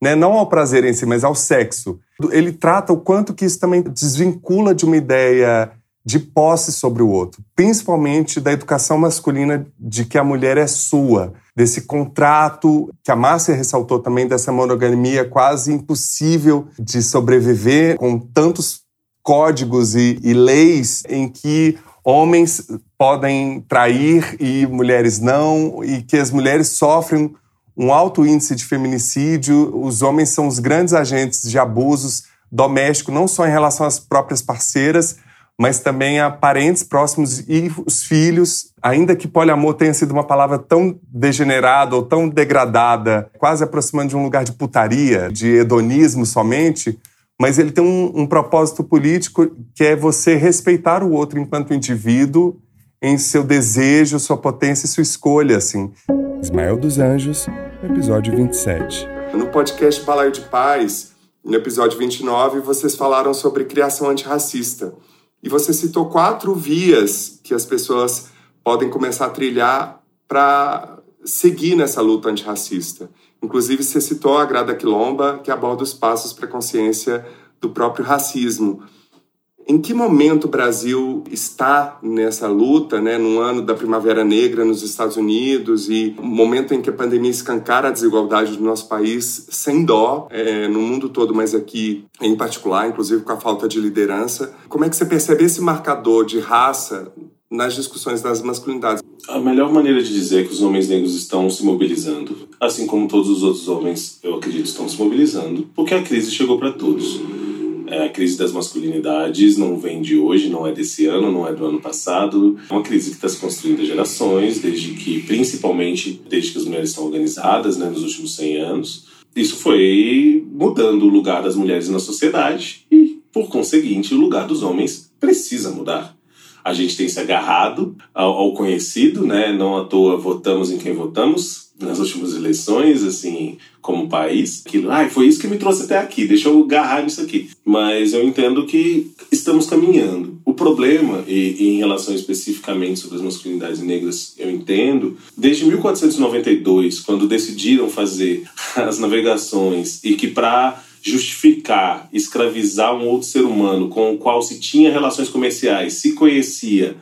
Né? Não ao prazer em si, mas ao sexo. Ele trata o quanto que isso também desvincula de uma ideia de posse sobre o outro, principalmente da educação masculina de que a mulher é sua, desse contrato que a Márcia ressaltou também dessa monogamia quase impossível de sobreviver com tantos códigos e, e leis em que homens podem trair e mulheres não, e que as mulheres sofrem um alto índice de feminicídio, os homens são os grandes agentes de abusos domésticos, não só em relação às próprias parceiras, mas também a parentes próximos e os filhos, ainda que poliamor tenha sido uma palavra tão degenerada ou tão degradada, quase aproximando de um lugar de putaria, de hedonismo somente, mas ele tem um, um propósito político que é você respeitar o outro enquanto indivíduo em seu desejo, sua potência e sua escolha, assim. Ismael dos Anjos, episódio 27. No podcast Balaio de Paz, no episódio 29, vocês falaram sobre criação antirracista. E você citou quatro vias que as pessoas podem começar a trilhar para seguir nessa luta antirracista. Inclusive, você citou a Grada Quilomba, que aborda os passos para a consciência do próprio racismo. Em que momento o Brasil está nessa luta, né, num ano da Primavera Negra nos Estados Unidos e momento em que a pandemia escancara a desigualdade do nosso país sem dó, é, no mundo todo, mas aqui em particular, inclusive com a falta de liderança. Como é que você percebe esse marcador de raça nas discussões das masculinidades? A melhor maneira de dizer é que os homens negros estão se mobilizando, assim como todos os outros homens, eu acredito, estão se mobilizando, porque a crise chegou para todos. É, a crise das masculinidades não vem de hoje, não é desse ano, não é do ano passado. É uma crise que está se construindo há gerações, desde que, principalmente, desde que as mulheres estão organizadas, né, nos últimos 100 anos. Isso foi mudando o lugar das mulheres na sociedade e, por conseguinte, o lugar dos homens precisa mudar. A gente tem se agarrado ao, conhecido, né? Não à toa votamos em quem votamos, nas últimas eleições, assim, como país, aquilo, ah, foi isso que me trouxe até aqui, deixa eu agarrar nisso aqui. Mas eu entendo que estamos caminhando. O problema, e, e em relação especificamente sobre as masculinidades negras, eu entendo, desde 1492, quando decidiram fazer as navegações e que para justificar escravizar um outro ser humano com o qual se tinha relações comerciais, se conhecia,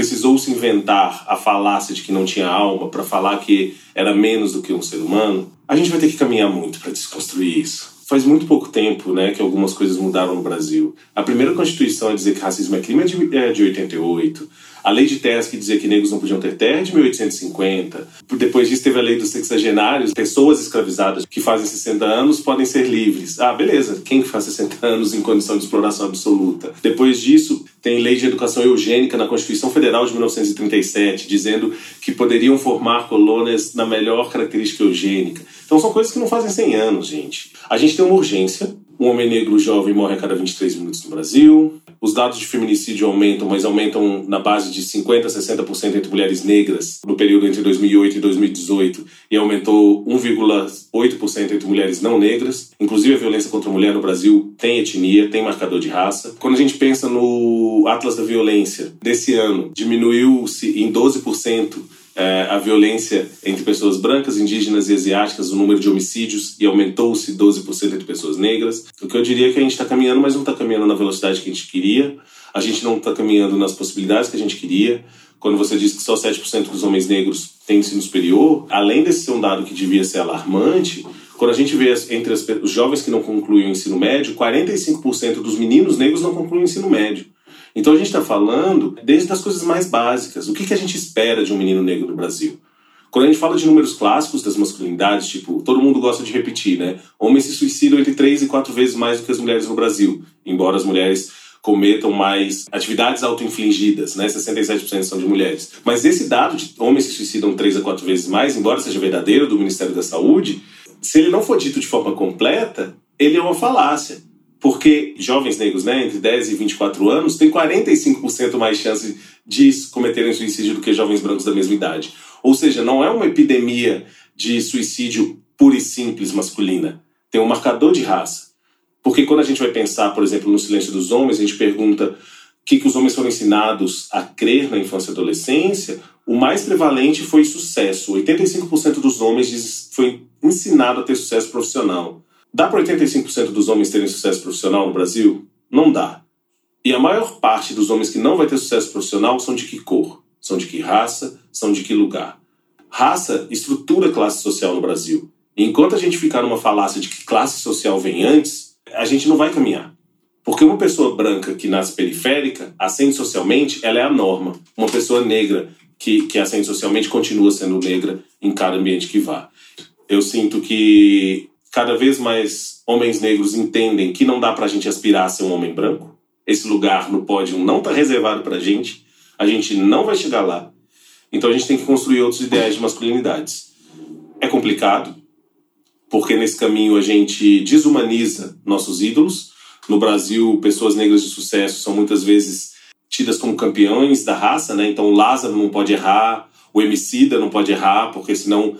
precisou se inventar a falácia de que não tinha alma para falar que era menos do que um ser humano, a gente vai ter que caminhar muito para desconstruir isso. Faz muito pouco tempo né, que algumas coisas mudaram no Brasil. A primeira Constituição a dizer que racismo é crime é de, é de 88. A lei de terras que dizia que negros não podiam ter terra é de 1850. Depois disso teve a lei dos sexagenários. Pessoas escravizadas que fazem 60 anos podem ser livres. Ah, beleza. Quem faz 60 anos em condição de exploração absoluta? Depois disso, tem lei de educação eugênica na Constituição Federal de 1937, dizendo que poderiam formar colônias na melhor característica eugênica. Então são coisas que não fazem 100 anos, gente. A gente tem uma urgência um homem negro jovem morre a cada 23 minutos no Brasil. Os dados de feminicídio aumentam, mas aumentam na base de 50% a 60% entre mulheres negras no período entre 2008 e 2018 e aumentou 1,8% entre mulheres não negras. Inclusive, a violência contra a mulher no Brasil tem etnia, tem marcador de raça. Quando a gente pensa no Atlas da Violência desse ano, diminuiu-se em 12% é, a violência entre pessoas brancas, indígenas e asiáticas, o número de homicídios, e aumentou-se 12% entre pessoas negras. O que eu diria é que a gente está caminhando, mas não está caminhando na velocidade que a gente queria, a gente não está caminhando nas possibilidades que a gente queria. Quando você diz que só 7% dos homens negros têm ensino superior, além desse ser um dado que devia ser alarmante, quando a gente vê entre as, os jovens que não concluem o ensino médio, 45% dos meninos negros não concluem o ensino médio. Então a gente está falando desde as coisas mais básicas. O que, que a gente espera de um menino negro no Brasil? Quando a gente fala de números clássicos das masculinidades, tipo, todo mundo gosta de repetir, né? Homens se suicidam entre três e quatro vezes mais do que as mulheres no Brasil, embora as mulheres cometam mais atividades auto-infligidas, né? 67% são de mulheres. Mas esse dado de homens se suicidam três a quatro vezes mais, embora seja verdadeiro do Ministério da Saúde, se ele não for dito de forma completa, ele é uma falácia porque jovens negros, né, entre 10 e 24 anos, têm 45% mais chance de cometerem suicídio do que jovens brancos da mesma idade. Ou seja, não é uma epidemia de suicídio pura e simples masculina. Tem um marcador de raça. Porque quando a gente vai pensar, por exemplo, no silêncio dos homens, a gente pergunta o que, que os homens foram ensinados a crer na infância e adolescência, o mais prevalente foi sucesso. 85% dos homens foi ensinado a ter sucesso profissional. Dá para 85% dos homens terem sucesso profissional no Brasil? Não dá. E a maior parte dos homens que não vai ter sucesso profissional são de que cor? São de que raça? São de que lugar? Raça estrutura classe social no Brasil. E enquanto a gente ficar numa falácia de que classe social vem antes, a gente não vai caminhar. Porque uma pessoa branca que nasce periférica, ascende socialmente, ela é a norma. Uma pessoa negra que, que ascende socialmente continua sendo negra em cada ambiente que vá. Eu sinto que cada vez mais homens negros entendem que não dá para a gente aspirar a ser um homem branco. Esse lugar no pódio não está reservado para a gente. A gente não vai chegar lá. Então a gente tem que construir outros ideais de masculinidades. É complicado, porque nesse caminho a gente desumaniza nossos ídolos. No Brasil, pessoas negras de sucesso são muitas vezes tidas como campeões da raça, né? Então o Lázaro não pode errar, o Emicida não pode errar, porque senão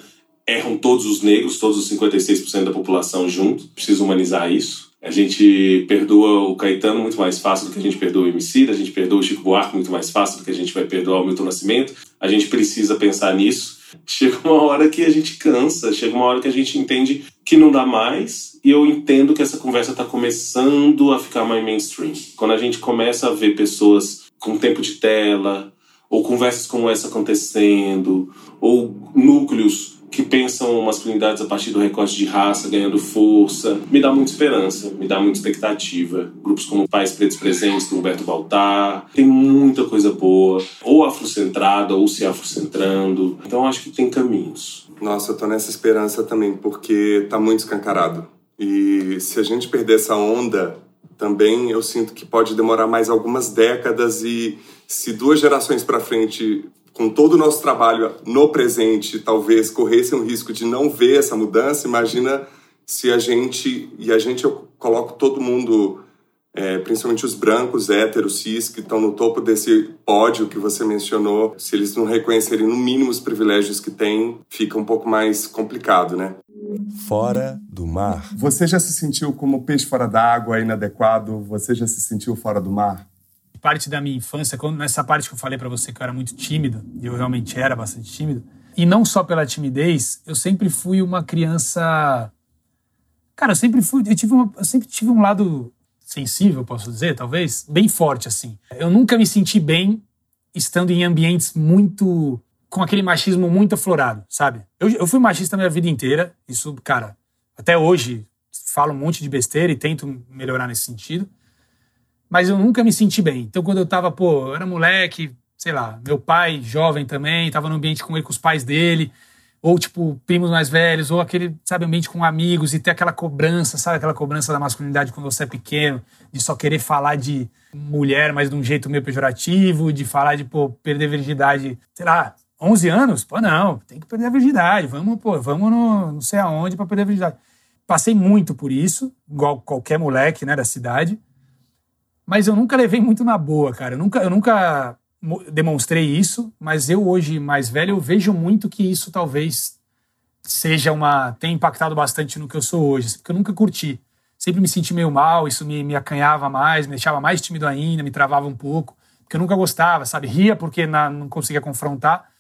erram todos os negros, todos os 56% da população junto. Precisa humanizar isso. A gente perdoa o Caetano muito mais fácil do que a gente perdoa o MC, a gente perdoa o Chico Buarque muito mais fácil do que a gente vai perdoar o Milton Nascimento. A gente precisa pensar nisso chega uma hora que a gente cansa, chega uma hora que a gente entende que não dá mais, e eu entendo que essa conversa está começando a ficar mais mainstream. Quando a gente começa a ver pessoas com tempo de tela, ou conversas como essa acontecendo, ou núcleos que pensam masculinidades a partir do recorte de raça ganhando força, me dá muita esperança, me dá muita expectativa. Grupos como Pais Pretos Presentes, do Humberto Baltar, tem muita coisa boa, ou afrocentrada, ou se afrocentrando. Então acho que tem caminhos. Nossa, eu tô nessa esperança também, porque tá muito escancarado. E se a gente perder essa onda, também eu sinto que pode demorar mais algumas décadas e se duas gerações para frente com todo o nosso trabalho no presente, talvez corresse um risco de não ver essa mudança, imagina se a gente, e a gente eu coloco todo mundo, é, principalmente os brancos, héteros, cis, que estão no topo desse pódio que você mencionou, se eles não reconhecerem no mínimo os privilégios que têm, fica um pouco mais complicado, né? Fora do mar. Você já se sentiu como peixe fora d'água, inadequado? Você já se sentiu fora do mar? Parte da minha infância, quando, nessa parte que eu falei para você que eu era muito tímido, e eu realmente era bastante tímido, e não só pela timidez, eu sempre fui uma criança. Cara, eu sempre fui. Eu, tive uma, eu sempre tive um lado sensível, posso dizer, talvez, bem forte, assim. Eu nunca me senti bem estando em ambientes muito. com aquele machismo muito aflorado, sabe? Eu, eu fui machista minha vida inteira, isso, cara, até hoje falo um monte de besteira e tento melhorar nesse sentido mas eu nunca me senti bem. Então, quando eu tava, pô, eu era moleque, sei lá, meu pai, jovem também, tava no ambiente com ele, com os pais dele, ou tipo, primos mais velhos, ou aquele, sabe, ambiente com amigos e ter aquela cobrança, sabe, aquela cobrança da masculinidade quando você é pequeno, de só querer falar de mulher, mas de um jeito meio pejorativo, de falar de, pô, perder virgindade, sei lá, 11 anos? Pô, não, tem que perder a virgindade, vamos, pô, vamos no não sei aonde para perder a virgindade. Passei muito por isso, igual qualquer moleque, né, da cidade mas eu nunca levei muito na boa, cara. Eu nunca, eu nunca demonstrei isso, mas eu hoje mais velho eu vejo muito que isso talvez seja uma tenha impactado bastante no que eu sou hoje, porque eu nunca curti. Sempre me senti meio mal, isso me, me acanhava mais, me deixava mais tímido ainda, me travava um pouco, porque eu nunca gostava, sabe? Ria porque na, não conseguia confrontar,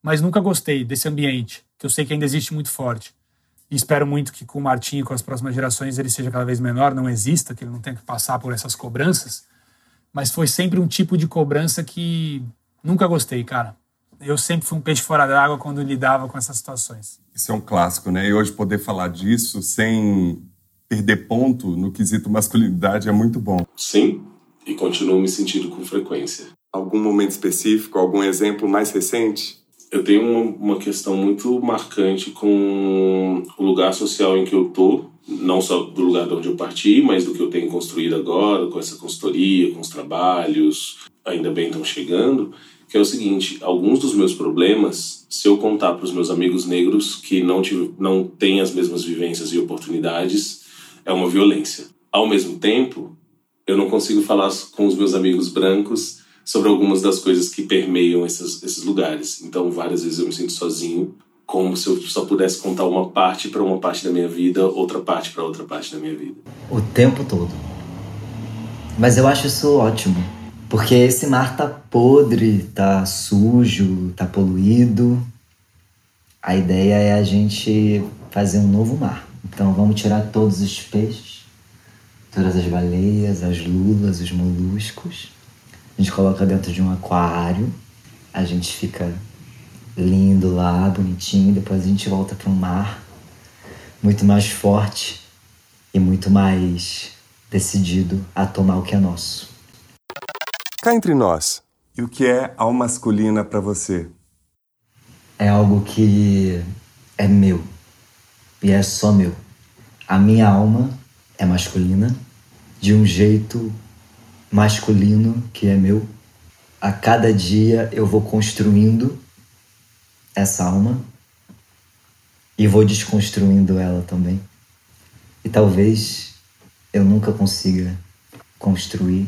mas nunca gostei desse ambiente, que eu sei que ainda existe muito forte. E espero muito que com o Martinho, com as próximas gerações, ele seja cada vez menor, não exista, que ele não tenha que passar por essas cobranças. Mas foi sempre um tipo de cobrança que nunca gostei, cara. Eu sempre fui um peixe fora d'água quando lidava com essas situações. Isso é um clássico, né? E hoje poder falar disso sem perder ponto no quesito masculinidade é muito bom. Sim, e continuo me sentindo com frequência. Algum momento específico, algum exemplo mais recente? Eu tenho uma, uma questão muito marcante com o lugar social em que eu tô, não só do lugar de onde eu parti, mas do que eu tenho construído agora, com essa consultoria, com os trabalhos, ainda bem estão chegando, que é o seguinte, alguns dos meus problemas, se eu contar para os meus amigos negros que não, tive, não têm as mesmas vivências e oportunidades, é uma violência. Ao mesmo tempo, eu não consigo falar com os meus amigos brancos sobre algumas das coisas que permeiam esses, esses lugares. Então, várias vezes eu me sinto sozinho, como se eu só pudesse contar uma parte para uma parte da minha vida, outra parte para outra parte da minha vida. O tempo todo. Mas eu acho isso ótimo, porque esse mar tá podre, tá sujo, tá poluído. A ideia é a gente fazer um novo mar. Então vamos tirar todos os peixes, todas as baleias, as lulas, os moluscos a gente coloca dentro de um aquário, a gente fica lindo lá, bonitinho, depois a gente volta para um mar muito mais forte e muito mais decidido a tomar o que é nosso. Cá entre nós, e o que é alma masculina para você? É algo que é meu e é só meu. A minha alma é masculina de um jeito masculino que é meu. A cada dia eu vou construindo essa alma e vou desconstruindo ela também. E talvez eu nunca consiga construir,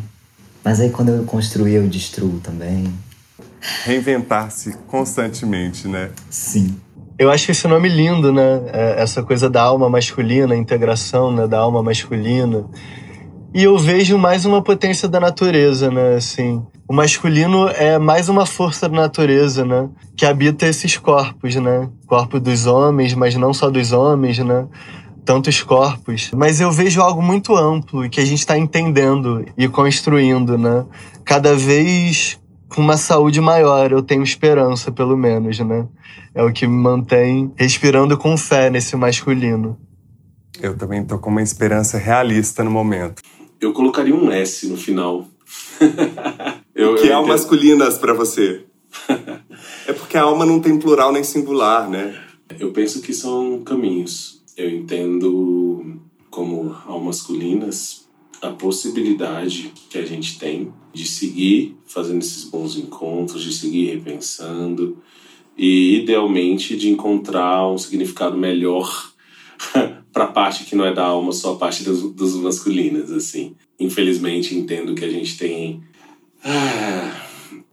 mas aí quando eu construir eu destruo também. Reinventar-se constantemente, né? Sim. Eu acho esse nome lindo, né? É, essa coisa da alma masculina, a integração né? da alma masculina. E eu vejo mais uma potência da natureza, né? Assim, o masculino é mais uma força da natureza, né? Que habita esses corpos, né? Corpo dos homens, mas não só dos homens, né? Tantos corpos. Mas eu vejo algo muito amplo que a gente está entendendo e construindo, né? Cada vez com uma saúde maior, eu tenho esperança, pelo menos, né? É o que me mantém respirando com fé nesse masculino. Eu também tô com uma esperança realista no momento. Eu colocaria um S no final. eu, o que é almas masculinas para você? é porque a alma não tem plural nem singular, né? Eu penso que são caminhos. Eu entendo como almas masculinas a possibilidade que a gente tem de seguir fazendo esses bons encontros, de seguir repensando e, idealmente, de encontrar um significado melhor para a parte que não é da alma, só a parte dos, dos masculinas, assim. Infelizmente, entendo que a gente tem ah,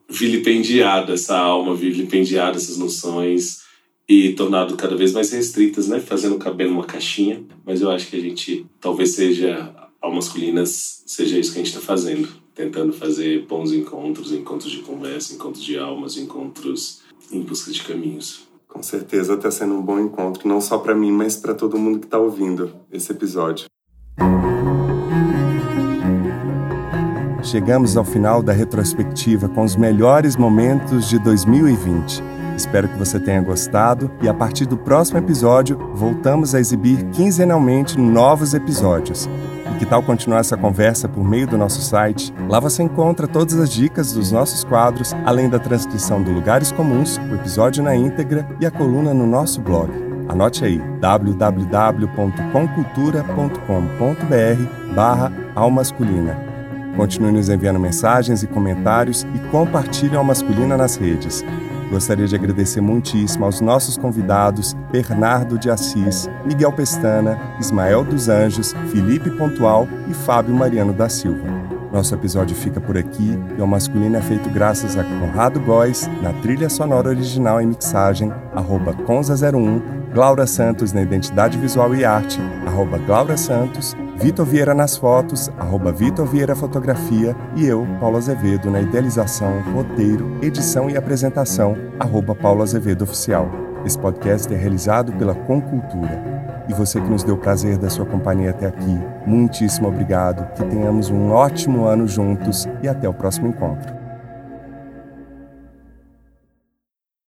vilipendiado essa alma, vilipendiado essas noções e tornado cada vez mais restritas, né? Fazendo caber numa caixinha. Mas eu acho que a gente talvez seja ao masculinas, seja isso que a gente está fazendo. Tentando fazer bons encontros, encontros de conversa, encontros de almas, encontros em busca de caminhos. Com certeza está sendo um bom encontro, não só para mim, mas para todo mundo que está ouvindo esse episódio. Chegamos ao final da retrospectiva com os melhores momentos de 2020. Espero que você tenha gostado e a partir do próximo episódio voltamos a exibir quinzenalmente novos episódios. E que tal continuar essa conversa por meio do nosso site? Lá você encontra todas as dicas dos nossos quadros, além da transcrição do Lugares Comuns, o episódio na íntegra e a coluna no nosso blog. Anote aí www.comcultura.com.br barra almasculina. Continue nos enviando mensagens e comentários e compartilhe a Masculina nas redes. Gostaria de agradecer muitíssimo aos nossos convidados Bernardo de Assis, Miguel Pestana, Ismael dos Anjos, Felipe Pontual e Fábio Mariano da Silva. Nosso episódio fica por aqui e o masculino é feito graças a Conrado Góes na trilha sonora original e mixagem, arroba Conza01, Glaura Santos na identidade visual e arte, arroba Glaura Santos, Vitor Vieira nas fotos, arroba Vitor Vieira Fotografia e eu, Paulo Azevedo, na idealização, roteiro, edição e apresentação, arroba Paulo Azevedo Oficial. Esse podcast é realizado pela Concultura. E você que nos deu o prazer da sua companhia até aqui, muitíssimo obrigado, que tenhamos um ótimo ano juntos e até o próximo encontro.